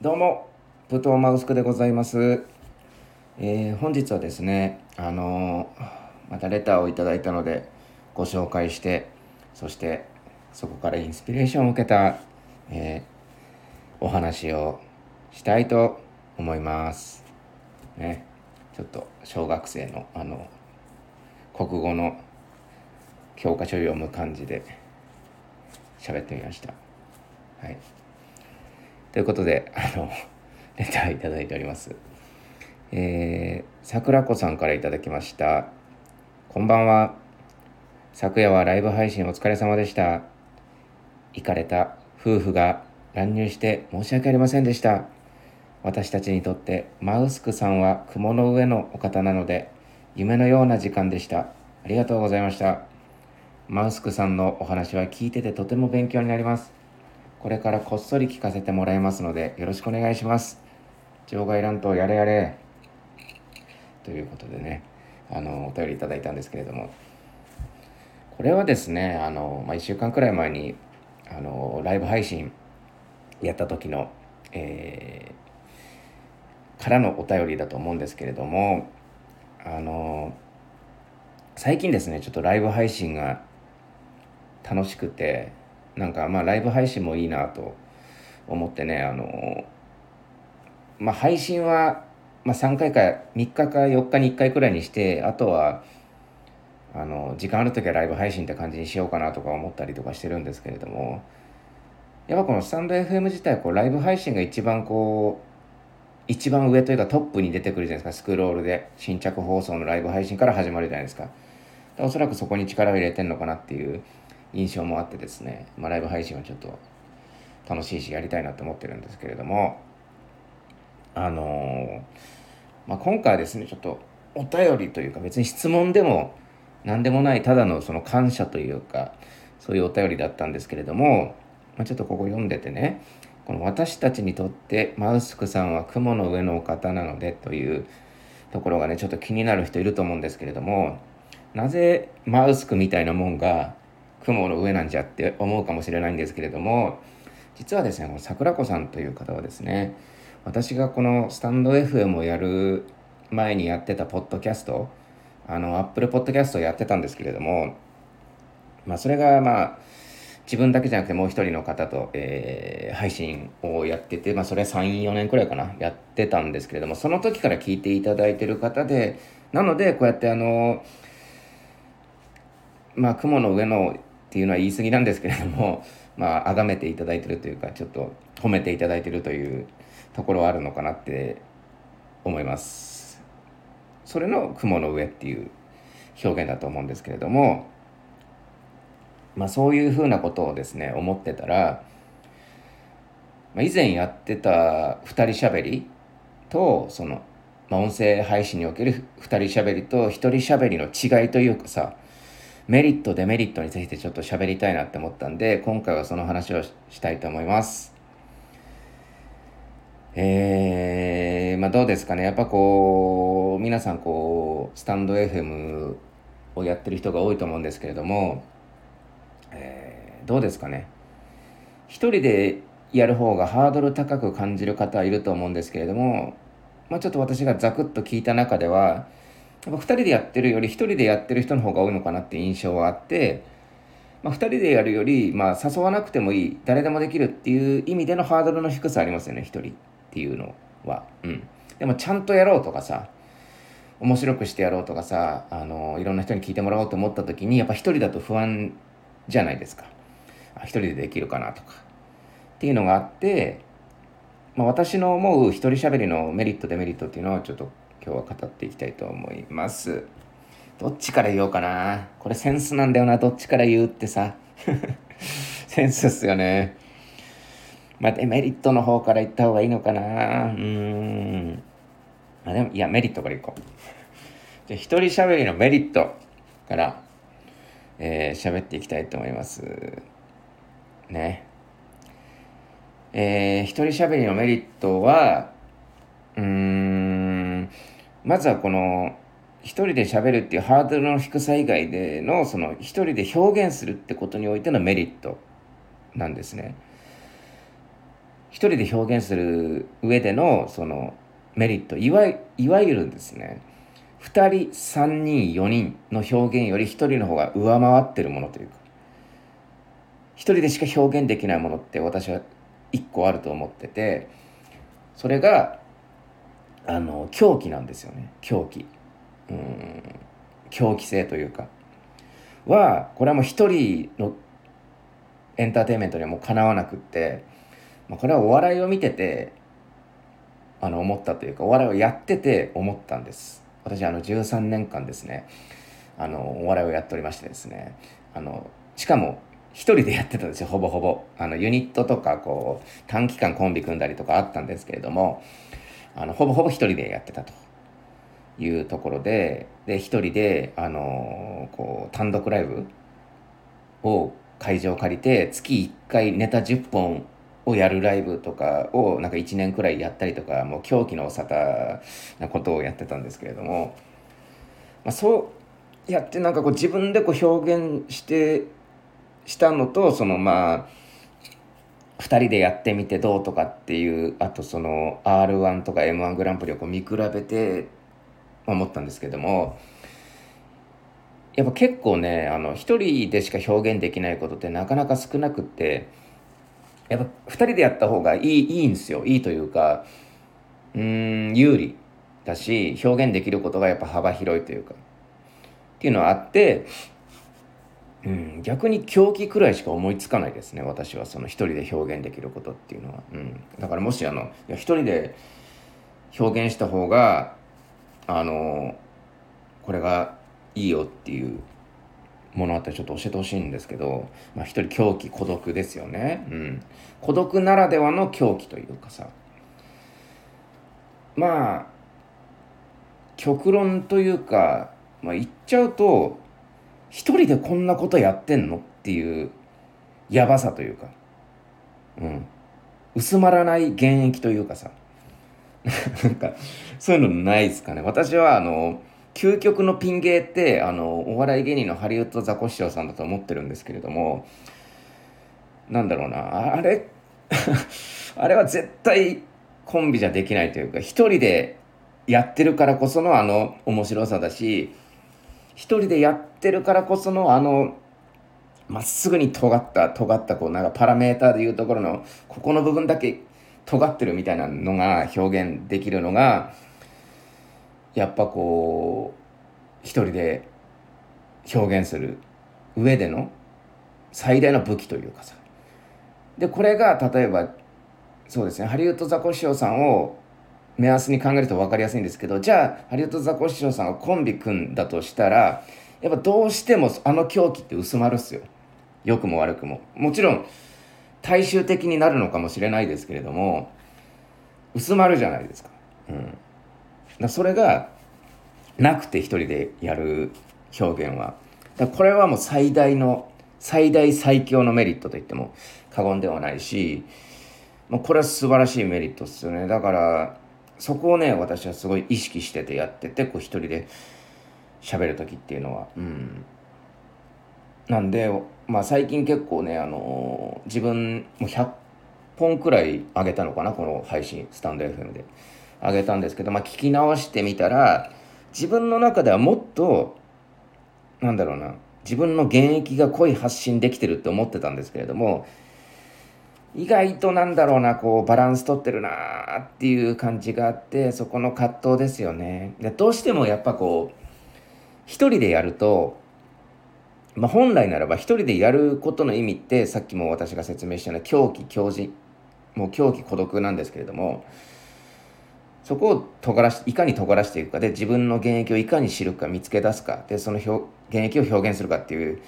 どうも、プトーマウスクでございます。えー、本日はですね、あのー、またレターをいただいたので、ご紹介して、そしてそこからインスピレーションを受けた、えー、お話をしたいと思います。ね、ちょっと小学生のあの国語の教科書読む感じで喋ってみました。はい。ということで、あの、レターいただいております。えー、桜子さんからいただきました。こんばんは。昨夜はライブ配信お疲れ様でした。行かれた夫婦が乱入して申し訳ありませんでした。私たちにとってマウスクさんは雲の上のお方なので夢のような時間でした。ありがとうございました。マウスクさんのお話は聞いててとても勉強になります。これからこっそり聞かせてもらいますのでよろしくお願いします。場外乱闘やれやれ。ということでね、あの、お便りいただいたんですけれども、これはですね、あの、まあ、1週間くらい前に、あの、ライブ配信やった時の、えー、からのお便りだと思うんですけれども、あの、最近ですね、ちょっとライブ配信が楽しくてなんかまあライブ配信もいいなと思ってねあのまあ配信は、まあ、3回か3日か4日に1回くらいにしてあとはあの時間ある時はライブ配信って感じにしようかなとか思ったりとかしてるんですけれどもやっぱこのスタンド FM 自体こうライブ配信が一番こう一番上というかトップに出てくるじゃないですかスクロールで新着放送のライブ配信から始まるじゃないですかおそらくそこに力を入れてんのかなっていう印象もあってですね、まあ、ライブ配信はちょっと楽しいしやりたいなと思ってるんですけれどもあのー、まあ、今回はですねちょっとお便りというか別に質問でも何でもないただのその感謝というかそういうお便りだったんですけれども、まあ、ちょっとここ読んでてねこの私たちにとってマウスクさんは雲の上のお方なのでというところがねちょっと気になる人いると思うんですけれどもなぜマウスクみたいなもんが雲の上なんじゃって思うかもしれないんですけれども実はですね桜子さんという方はですね私がこのスタンド FM をやる前にやってたポッドキャストあのアップルポッドキャストをやってたんですけれどもまあそれがまあ自分だけじゃなくてもう一人の方と、えー、配信をやってて、まあ、それ34年くらいかなやってたんですけれどもその時から聞いていただいてる方でなのでこうやってあのまあ雲の上のっていうのは言い過ぎなんですけれども まあ崇めていただいてるというかちょっと褒めていただいてるというところはあるのかなって思います。それの雲の上っていう表現だと思うんですけれどもまあそういうふうなことをですね思ってたら、まあ、以前やってた2人しゃべりとその、まあ、音声配信における2人しゃべりと1人しゃべりの違いというかさメリットデメリットについてちょっと喋りたいなって思ったんで今回はその話をしたいと思います。えー、まあどうですかね。やっぱこう皆さんこうスタンド FM をやってる人が多いと思うんですけれども、えー、どうですかね。一人でやる方がハードル高く感じる方はいると思うんですけれども、まあ、ちょっと私がザクッと聞いた中ではやっぱ2人でやってるより1人でやってる人の方が多いのかなって印象はあって、まあ、2人でやるより、まあ、誘わなくてもいい誰でもできるっていう意味でのハードルの低さありますよね1人っていうのは。うん、でもちゃんとやろうとかさ面白くしてやろうとかさあのいろんな人に聞いてもらおうと思った時にやっぱ1人だと不安じゃないですか。1人でできるかなとかっていうのがあって、まあ、私の思う一人喋りのメリットデメリットっていうのはちょっと今日は語っていきたいと思います。どっちから言おうかな。これセンスなんだよな、どっちから言うってさ。センスっすよね。まあ、デメリットの方から言った方がいいのかな。うん。あ、でも、いや、メリットからいこう。じゃあ、一人喋りのメリットから、えー、喋っていきたいと思います。ね。えー、一人喋りのメリットは、うーん、まずはこの一人で喋るっていうハードルの低さ以外でのその一人で表現するってことにおいてのメリットなんですね。一人で表現する上でのそのメリットいわいわゆるですね2人3人4人の表現より1人の方が上回ってるものというか1人でしか表現できないものって私は1個あると思っててそれがあの狂気なんですよね。狂気。うん。狂気性というか。はこれはもう一人のエンターテインメントにはもうかなわなくって、まあ、これはお笑いを見ててあの思ったというかお笑いをやってて思ったんです。私あの13年間ですねあのお笑いをやっておりましてですねあのしかも一人でやってたんですよほぼほぼ。あのユニットとかこう短期間コンビ組んだりとかあったんですけれどもあのほぼほぼ一人でやってたというところでで一人であのこう単独ライブを会場を借りて月1回ネタ10本をやるライブとかをなんか1年くらいやったりとかもう狂気のお沙汰なことをやってたんですけれども、まあ、そうやってなんかこう自分でこう表現してしたのとそのまあ2人でやってみてどうとかっていうあとその r 1とか m 1グランプリをこう見比べて思ったんですけどもやっぱ結構ねあの一人でしか表現できないことってなかなか少なくってやっぱ2人でやった方がいいいいんですよ。いいというかうん有利だし表現できることがやっぱ幅広いというかっていうのはあってうん、逆に狂気くらいしか思いつかないですね私はその一人で表現できることっていうのは、うん、だからもしあのいや一人で表現した方があのこれがいいよっていうものあったらちょっと教えてほしいんですけど、まあ、一人狂気孤独ですよね、うん、孤独ならではの狂気というかさ。まあ極論というか、まあ、言っちゃうと一人でこんなことやってんの？っていうやばさというか、うん、薄まらない現役というかさ。なんかそういうのないですかね。私はあの究極のピン芸ってあのお笑い芸人のハリウッドザコシショウさんだと思ってるんですけれどもなんだろうな。あれ あれは絶対コンビじゃできないというか一人でやってるからこそのあの面白さだし一人でやってるからこそのあのまっすぐに尖った尖ったこうなんかパラメーターでいうところのここの部分だけ尖ってるみたいなのが表現できるのがやっぱこう一人で表現する上での最大の武器というかさ。でこれが例えばそうですねハリウッドザコシショウさんを目安に考えると分かりやすいんですけどじゃあハリウッドザコシショウさんがコンビ組んだとしたらやっぱどうしてもあの狂気って薄まるっすよ。良くも悪くも。もちろん大衆的になるのかもしれないですけれども薄まるじゃないですか,、うん、だそれがなくて一人でやる表現は。だこれはもう最大の最大最強のメリットと言っても過言ではないしもうこれは素晴らしいメリットですよね。だからそこをね私はすごい意識しててやっててこう一人で喋る時っていうのは。うん。なんでまあ最近結構ねあのー、自分も100本くらい上げたのかなこの配信スタンド FM で。上げたんですけどまあ聞き直してみたら自分の中ではもっとなんだろうな自分の現役が濃い発信できてるって思ってたんですけれども意外となんだろうなこうバランス取ってるなっていう感じがあってそこの葛藤ですよね。でどうしてもやっぱこう一人でやると、まあ、本来ならば一人でやることの意味ってさっきも私が説明したような狂気狂人もう狂気孤独なんですけれどもそこを尖らしいかに尖らしていくかで自分の現役をいかに知るか見つけ出すかでその現役を表現するかっていう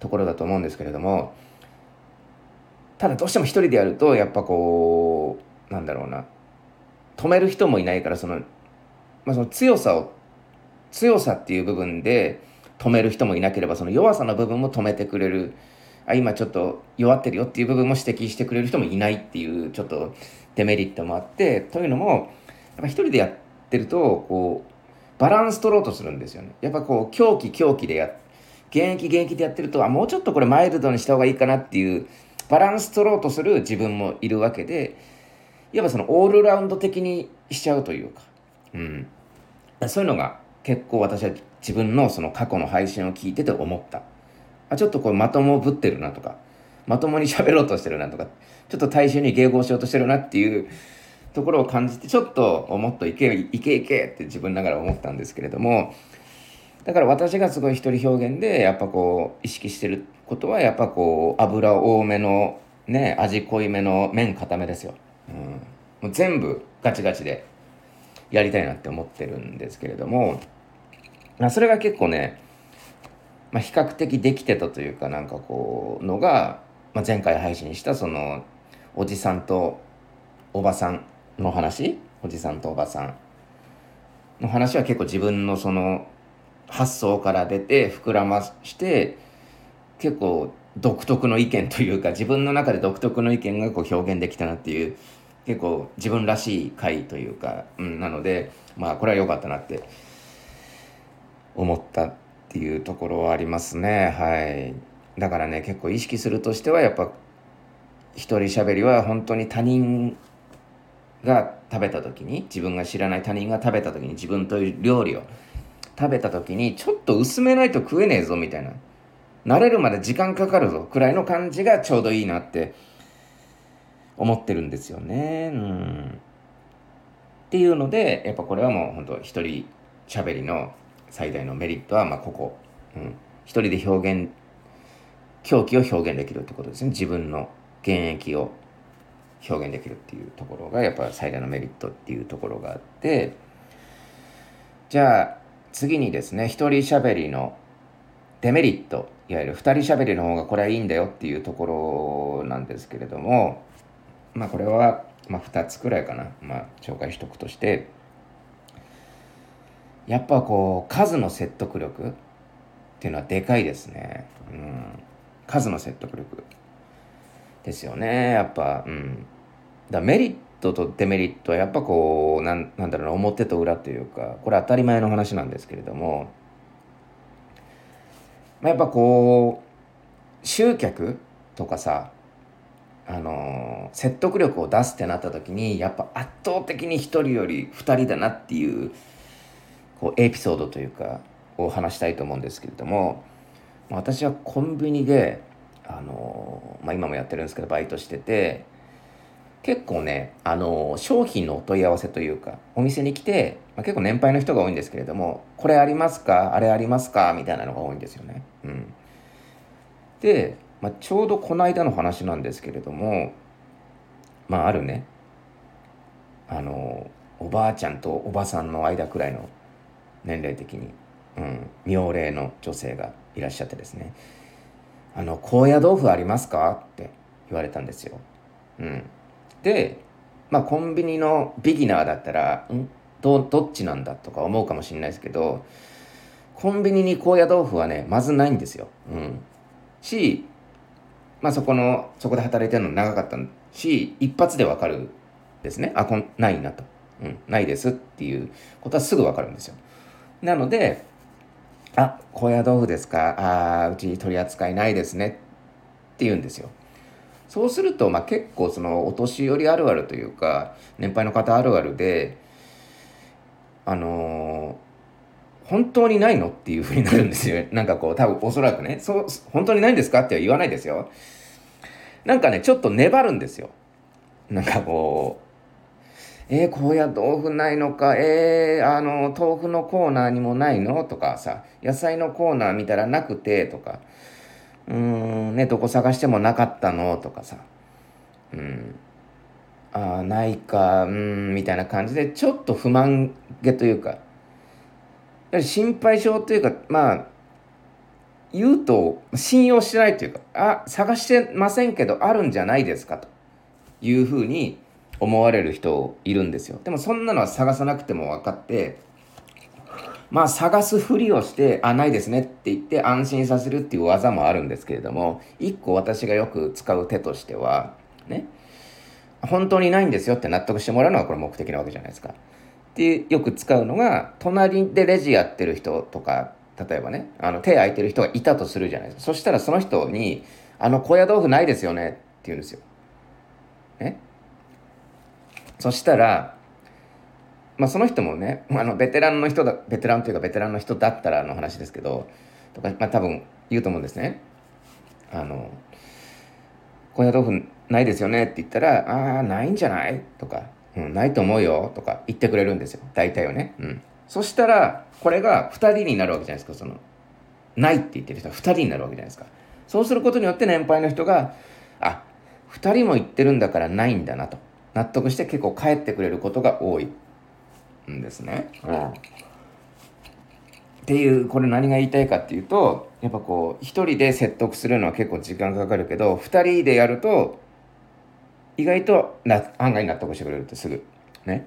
ところだと思うんですけれどもただどうしても一人でやるとやっぱこうなんだろうな。止める人もいないからその,、まあ、その強さを強さっていう部分で止める人もいなければその弱さの部分も止めてくれる。あ今ちょっと弱ってるよっていう部分も指摘してくれる人もいないっていうちょっとデメリットもあってというのもやっぱ一人でやってるとこうバランス取ろうとするんですよね。やっぱこう狂気狂気でや現役現役でやってるとあもうちょっとこれマイルドにした方がいいかなっていうバランス取ろうとする自分もいるわけでいわばそのオールラウンド的にしちゃうというか、うん。そういうのが結構私は自分のその過去の配信を聞いてて思った。あ、ちょっとこうまともぶってるなとか、まともに喋ろうとしてるなとか、ちょっと大衆に迎合しようとしてるなっていうところを感じて、ちょっともっといけいけいけって自分ながら思ったんですけれども、だから私がすごい一人表現でやっぱこう意識してることはやっぱこう油多めのね味濃いめの麺固めですよ、うん、もう全部ガチガチでやりたいなって思ってるんですけれども、まあ、それが結構ね、まあ、比較的できてたというかなんかこうのが、まあ、前回配信したそのおじさんとおばさんの話？おじさんとおばさん。の話は結構自分のその発想から出て膨らまして結構独特の意見というか自分の中で独特の意見がこう表現できたなっていう結構自分らしい回というか、うん、なのでまあこれは良かったなって思ったっていうところはありますね。はい。だからね結構意識するとしてはやっぱ一人喋りは本当に他人が食べた時に自分が知らない他人が食べた時に自分という料理を食べた時にちょっと薄めないと食えねえぞみたいな慣れるまで時間かかるぞ。くらいの感じがちょうどいいなって思ってるんですよね。うん。っていうのでやっぱこれはもう本当一人喋りの最大のメリットはまあここ、うん、一人で表現狂気を表現できるってことですね。自分の現役を表現できるっていうところがやっぱ最大のメリットっていうところがあって。じゃあ次にですね、一人喋りのデメリット、いわゆる二人喋りの方がこれはいいんだよっていうところなんですけれども、まあこれは、まあ二つくらいかな、まあ紹介しとくとして、やっぱこう、数の説得力っていうのはでかいですね。うん。数の説得力ですよね、やっぱ、うん。だメリットとデメリットはやっぱこうなんなんだろうな表と裏というかこれ当たり前の話なんですけれども、まあ、やっぱこう集客とかさあの、説得力を出すってなった時にやっぱ圧倒的に1人より2人だなっていうこうエピソードというかを話したいと思うんですけれども私はコンビニで、あの、まあ、今もやってるんですけどバイトしてて結構ね、あの、商品のお問い合わせというか、お店に来て、まあ、結構年配の人が多いんですけれども、これありますか？あれありますか？みたいなのが多いんですよね。うん。で、まあ、ちょうどこの間の話なんですけれども、まあ、あるね、あの、おばあちゃんとおばさんの間くらいの年齢的に、うん、妙齢の女性がいらっしゃってですね、あの、高野豆腐ありますか？って言われたんですよ。うん。で、まあ、コンビニのビギナーだったら、んどどっちなんだとか思うかもしれないですけど、コンビニに高野豆腐はね、まずないんですよ。うん。し、まあそこの、そこで働いてるの長かったし、一発でわかるですね。あ、こん、ないなと。うん、ないですっていうことはすぐわかるんですよ。なので、あ、高野豆腐ですかああ、うち取り扱いないですねって言うんですよ。そうすると、まあ、結構そのお年寄りあるあるというか年配の方あるあるであのー、本当にないのっていうふうになるんですよ。なんかこう多分おそらくねそう本当にないんですかっては言わないですよ。なんかねちょっと粘るんですよ。なんかこうえー、高野豆腐ないのか、えー、あの、豆腐のコーナーにもないのとかさ、野菜のコーナー見たらなくて、とか、うーん、ね、どこ探してもなかったのとかさ、うん、ああ、ないか、うん、みたいな感じで、ちょっと不満げというか、やはり心配性というか、まあ、言うと信用してないというか、あ、探してませんけど、あるんじゃないですかというふうに思われる人いるんですよ。でもそんなのは探さなくても分かって、まあ探すふりをして、あ、ないですねって言って安心させるっていう技もあるんですけれども、一個私がよく使う手としては、ね、本当にないんですよって納得してもらうのがこれ目的なわけじゃないですか。で、よく使うのが、隣でレジやってる人とか、例えばね、あの手空いてる人がいたとするじゃないですか。そしたらその人に、あの高野豆腐ないですよねって言うんですよ。ね。そしたら、まあ、その人もねあのベテランの人だベテランというかベテランの人だったらの話ですけどとか、まあ、多分言うと思うんですね。あの高野豆腐ないですよねって言ったら「ああないんじゃない?」とか、うん「ないと思うよ」とか言ってくれるんですよ大体はね。うん、そしたらこれが2人になるわけじゃないですかそのないって言ってる人は2人になるわけじゃないですか。そうすることによって年配の人があ2人も言ってるんだからないんだなと納得して結構帰ってくれることが多いんですね。うん。っていうこれ何が言いたいかっていうとやっぱこう一人で説得するのは結構時間かかるけど二人でやると意外とな案外納得してくれるってすぐ。ね。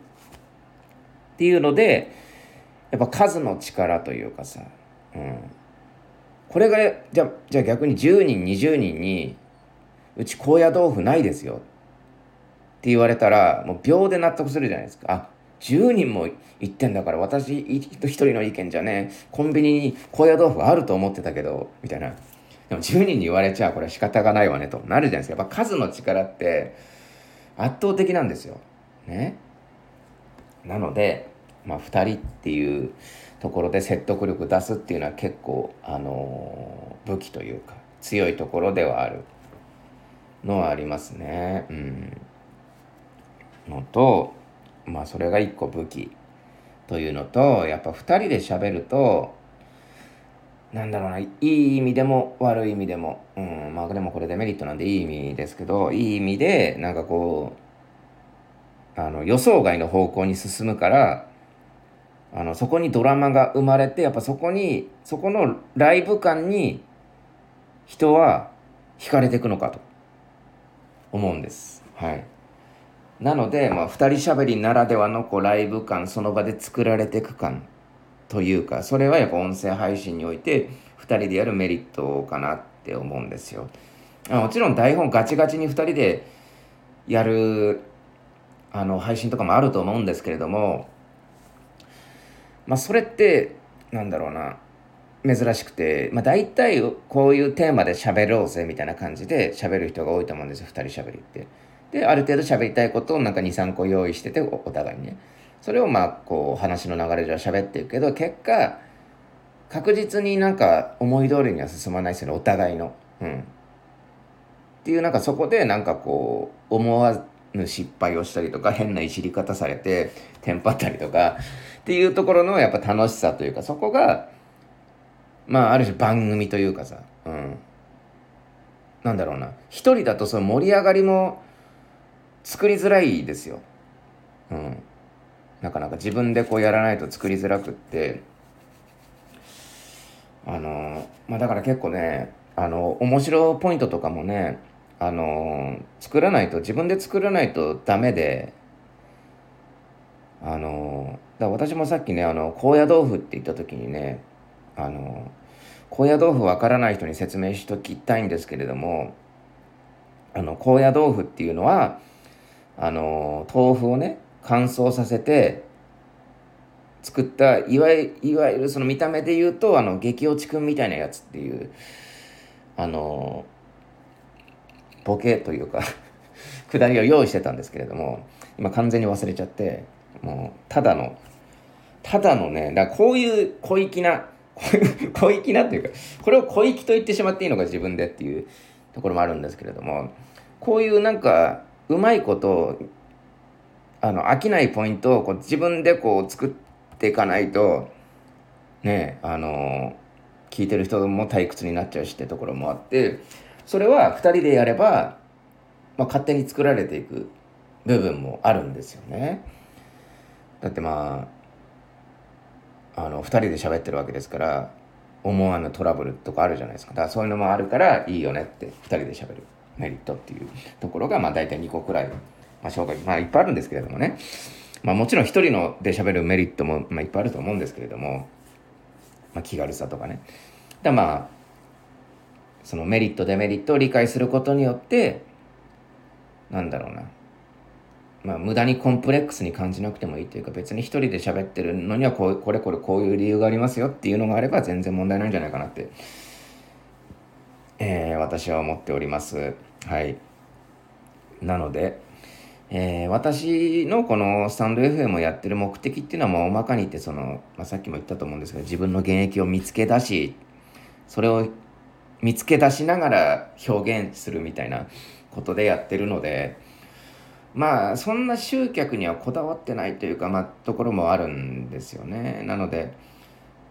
っていうのでやっぱ数の力というかさ、うん、これがじゃじゃあ逆に10人20人にうち高野豆腐ないですよ。って言われたらもう秒で納得するじゃないですか。あ10人も言ってんだから私一人の意見じゃねコンビニに高野豆腐があると思ってたけどみたいな。でも10人に言われちゃこれ仕方がないわねとなるじゃないですか。やっぱ数の力って圧倒的なんですよ。ね。なのでまあ2人っていうところで説得力出すっていうのは結構あの武器というか強いところではある。のはありますね。うん。のとまあそれが一個武器というのとやっぱ2人で喋るとなんだろうないい意味でも悪い意味でも、うん、まあでもこれデメリットなんでいい意味ですけどいい意味でなんかこうあの予想外の方向に進むからあのそこにドラマが生まれてやっぱそこにそこのライブ感に人は惹かれていくのかと思うんです。はいなので、まあ、2人しゃべりならではのこうライブ感その場で作られていく感というかそれはやっぱ音声配信において2人でやるメリットかなって思うんですよ。もちろん台本ガチガチに2人でやるあの配信とかもあると思うんですけれどもまあそれってなんだろうな珍しくて、まあ、大体こういうテーマで喋ろうぜみたいな感じで喋る人が多いと思うんですよ2人しゃべりって。で、ある程度喋りたいことをなんか2、3個用意してて、お互いにね。それをまあ、こう、話の流れ上喋っていくけど、結果、確実になんか思い通りには進まないですよね、お互いの。うん。っていう、なんかそこでなんかこう、思わぬ失敗をしたりとか、変ないじり方されて、テンパったりとか、っていうところのやっぱ楽しさというか、そこが、まあ、ある種番組というかさ、うん。なんだろうな。一人だとその盛り上がりも、作りづらいですよ。うん。なかなか自分でこうやらないと作りづらくって、あの、まあだから結構ね、あの、面白ポイントとかもね、あの、作らないと、自分で作らないとダメで、あの、だ私もさっきね、あの、高野豆腐って言った時にね、あの、高野豆腐わからない人に説明しときたいんですけれども、あの、高野豆腐っていうのは、あの豆腐をね乾燥させて作ったいわゆいわゆるその見た目で言うとあの激落ちくんみたいなやつっていうあのボケというか くだりを用意してたんですけれども今完全に忘れちゃってもうただのただのねだこういう小粋な 小粋なっていうかこれを小粋と言ってしまっていいのか自分でっていうところもあるんですけれどもこういうなんかうまいことあの飽きないポイントをこう自分でこう作っていかないとねあの聞いてる人も退屈になっちゃうしってところもあってそれは2人でやれば、まあ、勝手に作られていく部分もあるんですよね。だってまああの2人で喋ってるわけですから思わぬトラブルとかあるじゃないですかだからそういうのもあるからいいよねって2人で喋る。メリットっていうところが、まあ大体2個くらい、まあ紹介、まあいっぱいあるんですけれどもね。まあもちろん一人ので喋るメリットも、まあ、いっぱいあると思うんですけれども、まあ気軽さとかね。だまあ、そのメリット、デメリットを理解することによって、なんだろうな。まあ、無駄にコンプレックスに感じなくてもいいというか別に一人で喋ってるのにはこうこれこれこういう理由がありますよっていうのがあれば全然問題ないんじゃないかなってえー、私は思っております。はい。なので、えー、私のこのスタンド FM をやってる目的っていうのはもう大まかに言ってその、まあ、さっきも言ったと思うんですけど自分の現役を見つけ出しそれを見つけ出しながら表現するみたいなことでやってるのでまあそんな集客にはこだわってないというかまあところもあるんですよねなので、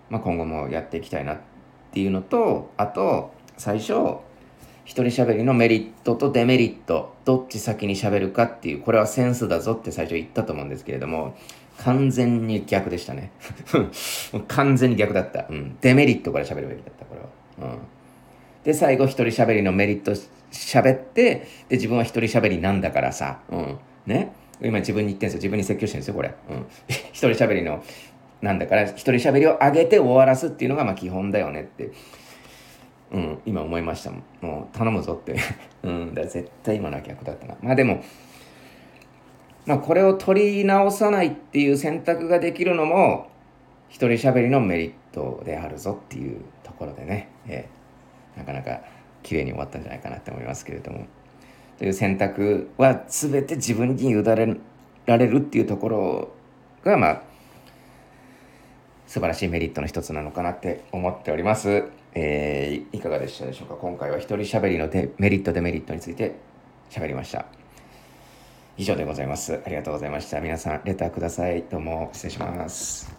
まあ、今後もやっていきたいなっていうのとあと最初一人喋りのメリットとデメリットどっち先に喋るかっていうこれはセンスだぞって最初言ったと思うんですけれども完全に逆でしたね。完全に逆だった、うん、デメリットから喋るべきだったこれは、うん、で最後一人喋りのメリット喋ってで自分は一人喋りなんだからさ、うん、ね。今自分に言ってんですよ。自分に説教してるんですよこれ、うん、一人喋りのなんだから一人喋りを上げて終わらすっていうのがまあ基本だよねって。うん、今思いましたも。う頼むぞって うん、だ絶対今のは逆だったな。まあでも、まあこれを取り直さないっていう選択ができるのも、一人喋りのメリットであるぞっていうところでね、えー、なかなか綺麗に終わったんじゃないかなって思いますけれども。という選択は全て自分に委ねられるっていうところが、まあ、素晴らしいメリットの一つなのかなって思っております。えー、いかがでしたでしょうか？今回は一人喋りのデメリットデメリットについて喋りました。以上でございます。ありがとうございました。皆さんレターください。どうも失礼します。